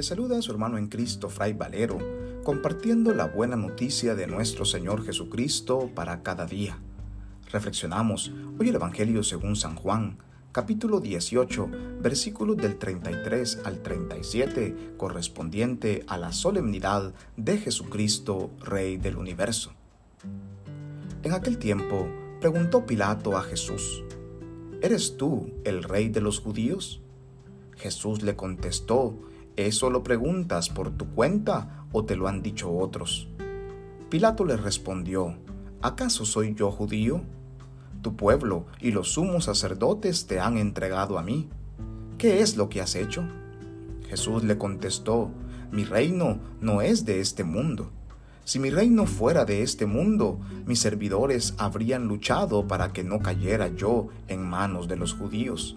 Le saluda a su hermano en Cristo, Fray Valero, compartiendo la buena noticia de nuestro Señor Jesucristo para cada día. Reflexionamos hoy el Evangelio según San Juan, capítulo 18, versículos del 33 al 37, correspondiente a la solemnidad de Jesucristo, Rey del universo. En aquel tiempo preguntó Pilato a Jesús, ¿Eres tú el rey de los judíos? Jesús le contestó, ¿eso lo preguntas por tu cuenta o te lo han dicho otros? Pilato le respondió, ¿acaso soy yo judío? Tu pueblo y los sumos sacerdotes te han entregado a mí. ¿Qué es lo que has hecho? Jesús le contestó, mi reino no es de este mundo. Si mi reino fuera de este mundo, mis servidores habrían luchado para que no cayera yo en manos de los judíos.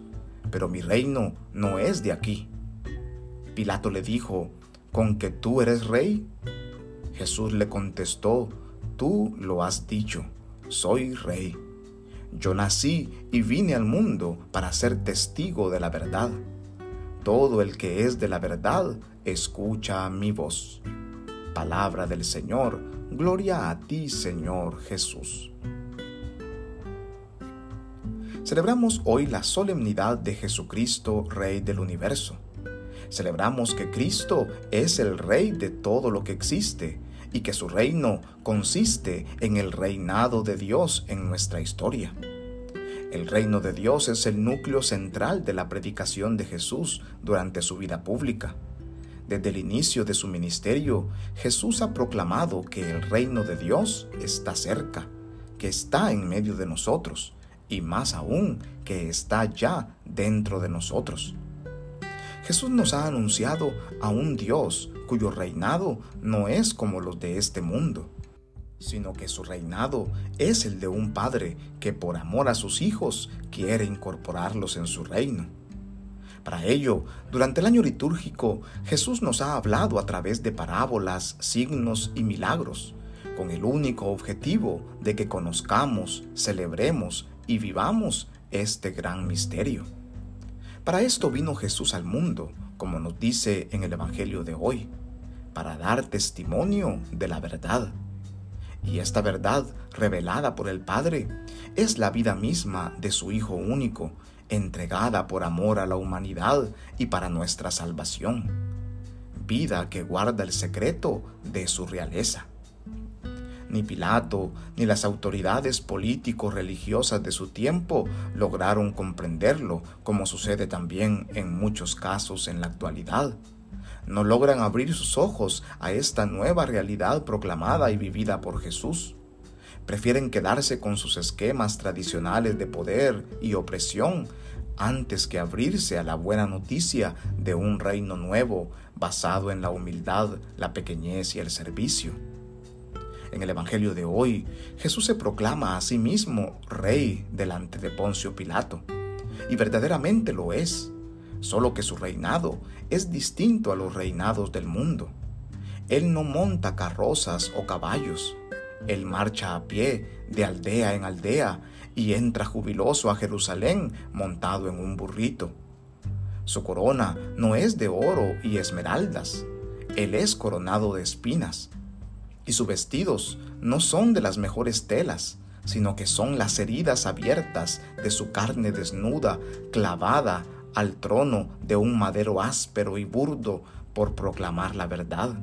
Pero mi reino no es de aquí. Pilato le dijo, ¿con que tú eres rey? Jesús le contestó, tú lo has dicho, soy rey. Yo nací y vine al mundo para ser testigo de la verdad. Todo el que es de la verdad escucha mi voz. Palabra del Señor, gloria a ti Señor Jesús. Celebramos hoy la solemnidad de Jesucristo, Rey del universo. Celebramos que Cristo es el Rey de todo lo que existe y que su reino consiste en el reinado de Dios en nuestra historia. El reino de Dios es el núcleo central de la predicación de Jesús durante su vida pública. Desde el inicio de su ministerio, Jesús ha proclamado que el reino de Dios está cerca, que está en medio de nosotros y más aún que está ya dentro de nosotros. Jesús nos ha anunciado a un Dios cuyo reinado no es como los de este mundo, sino que su reinado es el de un Padre que por amor a sus hijos quiere incorporarlos en su reino. Para ello, durante el año litúrgico, Jesús nos ha hablado a través de parábolas, signos y milagros, con el único objetivo de que conozcamos, celebremos y vivamos este gran misterio. Para esto vino Jesús al mundo, como nos dice en el Evangelio de hoy, para dar testimonio de la verdad. Y esta verdad, revelada por el Padre, es la vida misma de su Hijo único, entregada por amor a la humanidad y para nuestra salvación, vida que guarda el secreto de su realeza. Ni Pilato ni las autoridades político-religiosas de su tiempo lograron comprenderlo, como sucede también en muchos casos en la actualidad. No logran abrir sus ojos a esta nueva realidad proclamada y vivida por Jesús prefieren quedarse con sus esquemas tradicionales de poder y opresión antes que abrirse a la buena noticia de un reino nuevo basado en la humildad, la pequeñez y el servicio. En el Evangelio de hoy, Jesús se proclama a sí mismo rey delante de Poncio Pilato, y verdaderamente lo es, solo que su reinado es distinto a los reinados del mundo. Él no monta carrozas o caballos, él marcha a pie de aldea en aldea y entra jubiloso a Jerusalén montado en un burrito. Su corona no es de oro y esmeraldas, él es coronado de espinas. Y sus vestidos no son de las mejores telas, sino que son las heridas abiertas de su carne desnuda, clavada al trono de un madero áspero y burdo por proclamar la verdad.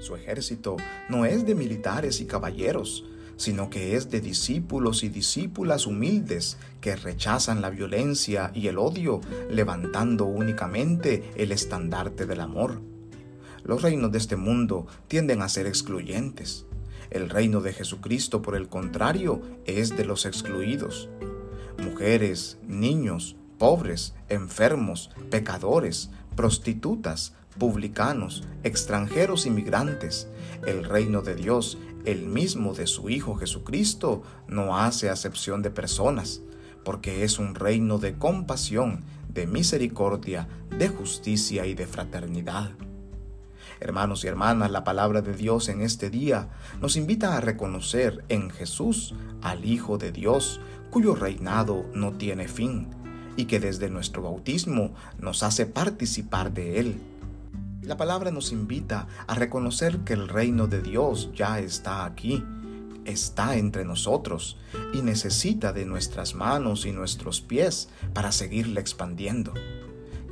Su ejército no es de militares y caballeros, sino que es de discípulos y discípulas humildes que rechazan la violencia y el odio, levantando únicamente el estandarte del amor. Los reinos de este mundo tienden a ser excluyentes. El reino de Jesucristo, por el contrario, es de los excluidos. Mujeres, niños, pobres, enfermos, pecadores, prostitutas, publicanos, extranjeros inmigrantes, el reino de Dios, el mismo de su Hijo Jesucristo, no hace acepción de personas, porque es un reino de compasión, de misericordia, de justicia y de fraternidad. Hermanos y hermanas, la palabra de Dios en este día nos invita a reconocer en Jesús al Hijo de Dios, cuyo reinado no tiene fin, y que desde nuestro bautismo nos hace participar de Él La palabra nos invita a reconocer que el reino de Dios ya está aquí, está entre nosotros y necesita de nuestras manos y nuestros pies para seguirle expandiendo.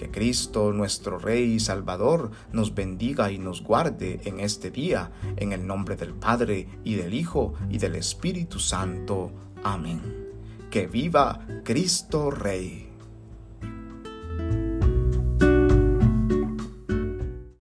Que Cristo, nuestro Rey y Salvador, nos bendiga y nos guarde en este día, en el nombre del Padre y del Hijo y del Espíritu Santo. Amén. Que viva Cristo Rey.